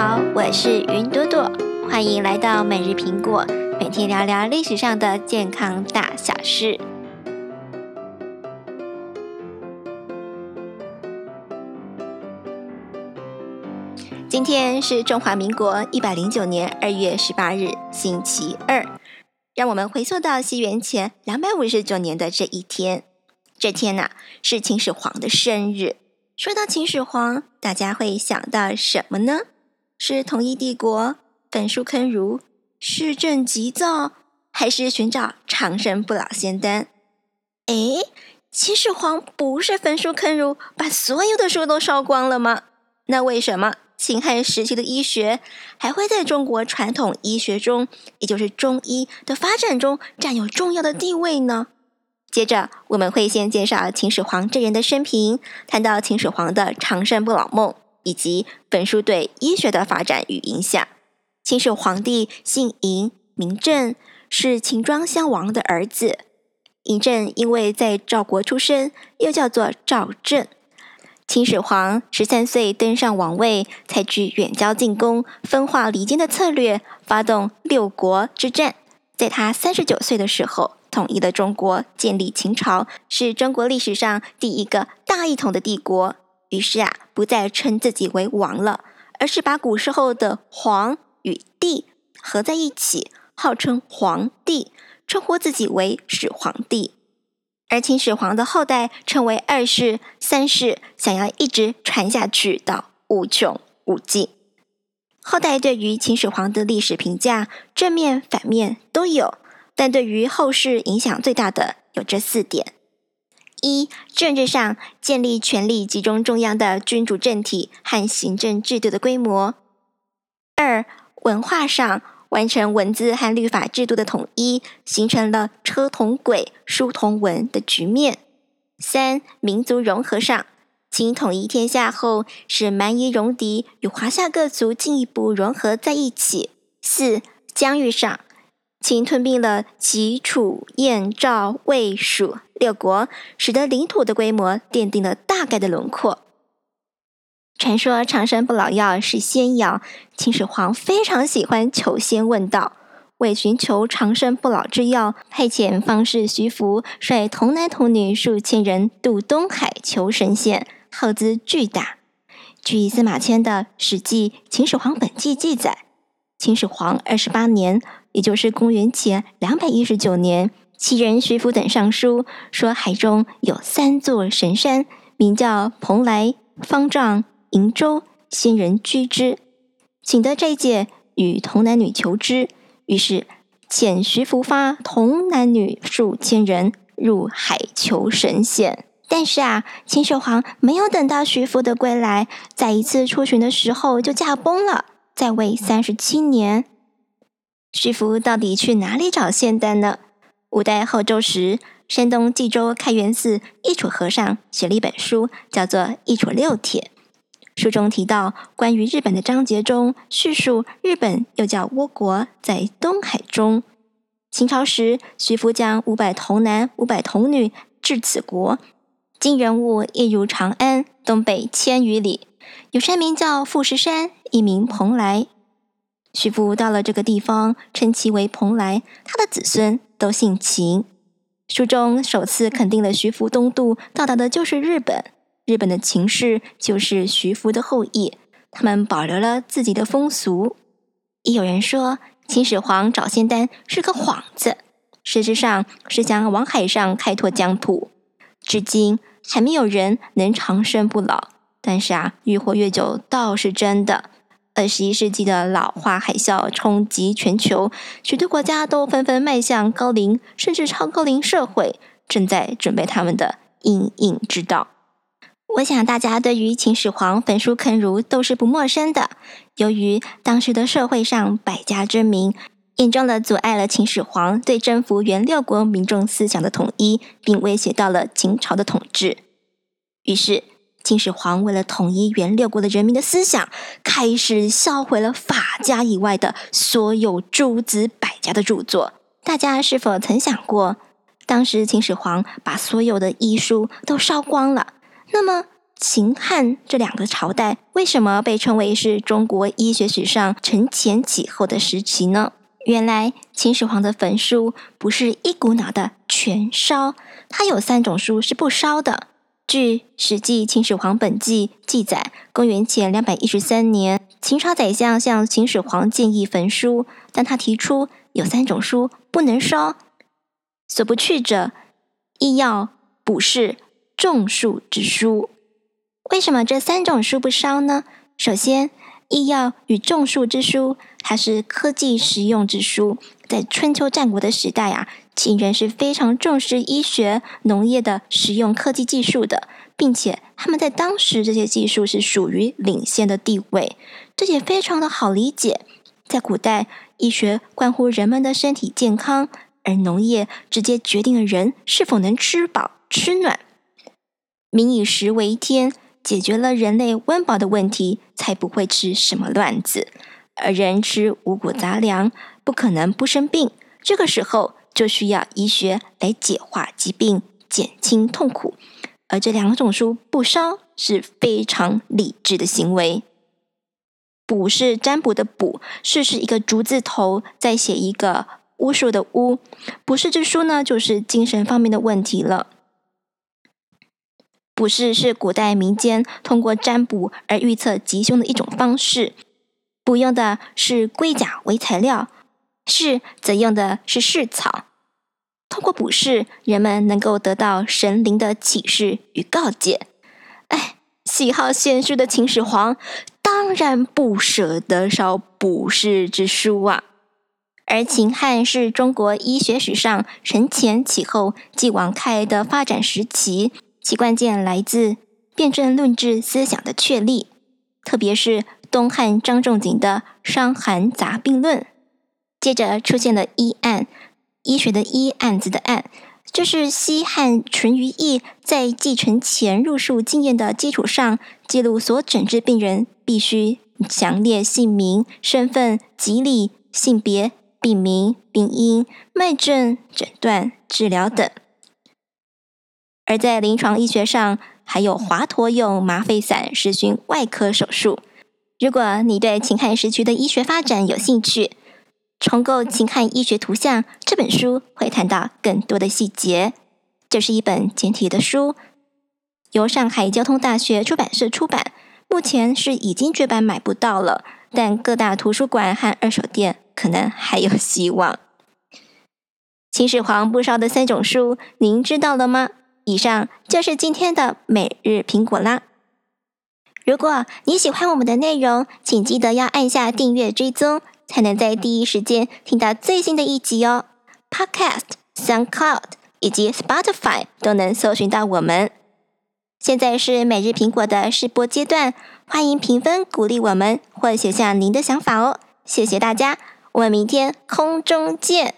好，我是云朵朵，欢迎来到每日苹果，每天聊聊历史上的健康大小事。今天是中华民国一百零九年二月十八日，星期二。让我们回溯到西元前两百五十九年的这一天。这天呐，是秦始皇的生日。说到秦始皇，大家会想到什么呢？是统一帝国、焚书坑儒、市政急躁，还是寻找长生不老仙丹？哎，秦始皇不是焚书坑儒，把所有的书都烧光了吗？那为什么秦汉时期的医学还会在中国传统医学中，也就是中医的发展中占有重要的地位呢？接着，我们会先介绍秦始皇这人的生平，谈到秦始皇的长生不老梦，以及本书对医学的发展与影响。秦始皇帝姓嬴，名政，是秦庄襄王的儿子。嬴政因为在赵国出生，又叫做赵政。秦始皇十三岁登上王位，采取远交近攻、分化离间的策略，发动六国之战。在他三十九岁的时候。统一了中国，建立秦朝，是中国历史上第一个大一统的帝国。于是啊，不再称自己为王了，而是把古时候的皇与帝合在一起，号称皇帝，称呼自己为始皇帝。而秦始皇的后代称为二世、三世，想要一直传下去到无穷无尽。后代对于秦始皇的历史评价，正面、反面都有。但对于后世影响最大的有这四点：一、政治上建立权力集中中央的君主政体和行政制度的规模；二、文化上完成文字和律法制度的统一，形成了车同轨、书同文的局面；三、民族融合上，秦统一天下后，使蛮夷戎狄与华夏各族进一步融合在一起；四、疆域上。秦吞并了齐、楚、燕、赵、魏、蜀六国，使得领土的规模奠定了大概的轮廓。传说长生不老药是仙药，秦始皇非常喜欢求仙问道，为寻求长生不老之药，派遣方士徐福率童男童女数千人渡东海求神仙，耗资巨大。据司马迁的《史记·秦始皇本纪》记载，秦始皇二十八年。也就是公元前两百一十九年，齐人徐福等上书说，海中有三座神山，名叫蓬莱、方丈、瀛洲，仙人居之，请得斋戒，与童男女求之。于是遣徐福发童男女数千人入海求神仙。但是啊，秦始皇没有等到徐福的归来，在一次出巡的时候就驾崩了，在位三十七年。徐福到底去哪里找仙丹呢？五代后周时，山东济州开元寺一楚和尚写了一本书，叫做《一楚六帖》。书中提到，关于日本的章节中叙述，日本又叫倭国，在东海中。秦朝时，徐福将五百童男、五百童女至此国，今人物一如长安，东北千余里，有山名叫富士山，一名蓬莱。徐福到了这个地方，称其为蓬莱。他的子孙都姓秦。书中首次肯定了徐福东渡到达的就是日本。日本的秦氏就是徐福的后裔，他们保留了自己的风俗。也有人说，秦始皇找仙丹是个幌子，实质上是想往海上开拓疆土。至今还没有人能长生不老，但是啊，越活越久倒是真的。二十一世纪的老化海啸冲击全球，许多国家都纷纷迈向高龄甚至超高龄社会，正在准备他们的阴影之道。我想大家对于秦始皇焚书坑儒都是不陌生的。由于当时的社会上百家争鸣，严重的阻碍了秦始皇对征服原六国民众思想的统一，并威胁到了秦朝的统治。于是。秦始皇为了统一原六国的人民的思想，开始销毁了法家以外的所有诸子百家的著作。大家是否曾想过，当时秦始皇把所有的医书都烧光了，那么秦汉这两个朝代为什么被称为是中国医学史上承前启后的时期呢？原来秦始皇的焚书不是一股脑的全烧，他有三种书是不烧的。据《史记·秦始皇本纪》记载，公元前两百一十三年，秦朝宰相向秦始皇建议焚书，但他提出有三种书不能烧，所不去者，医药、卜筮、种树之书。为什么这三种书不烧呢？首先，医药与种树之书，它是科技实用之书。在春秋战国的时代啊，秦人是非常重视医学、农业的实用科技技术的，并且他们在当时这些技术是属于领先的地位。这也非常的好理解，在古代，医学关乎人们的身体健康，而农业直接决定了人是否能吃饱吃暖。民以食为天。解决了人类温饱的问题，才不会吃什么乱子。而人吃五谷杂粮，不可能不生病。这个时候就需要医学来解化疾病，减轻痛苦。而这两种书不烧是非常理智的行为。卜是占卜的卜，是是一个竹字头，再写一个巫术的巫。卜筮之书呢，就是精神方面的问题了。卜筮是古代民间通过占卜而预测吉凶的一种方式。卜用的是龟甲为材料，筮则用的是蓍草。通过卜筮，人们能够得到神灵的启示与告诫。哎，喜好献书的秦始皇当然不舍得烧卜筮之书啊。而秦汉是中国医学史上承前启后、继往开来的发展时期。其关键来自辩证论治思想的确立，特别是东汉张仲景的《伤寒杂病论》。接着出现了医案，医学的医案子的案，这是西汉淳于意在继承前入术经验的基础上，记录所诊治病人必须详列姓名、身份、疾理、性别、病名、病因、脉症、诊断、治疗等。而在临床医学上，还有华佗用麻沸散实行外科手术。如果你对秦汉时期的医学发展有兴趣，《重构秦汉医学图像》这本书会谈到更多的细节。这是一本简体的书，由上海交通大学出版社出版。目前是已经绝版买不到了，但各大图书馆和二手店可能还有希望。秦始皇不烧的三种书，您知道了吗？以上就是今天的每日苹果啦。如果你喜欢我们的内容，请记得要按下订阅追踪，才能在第一时间听到最新的一集哦。Podcast、SoundCloud 以及 Spotify 都能搜寻到我们。现在是每日苹果的试播阶段，欢迎评分鼓励我们，或写下您的想法哦。谢谢大家，我们明天空中见。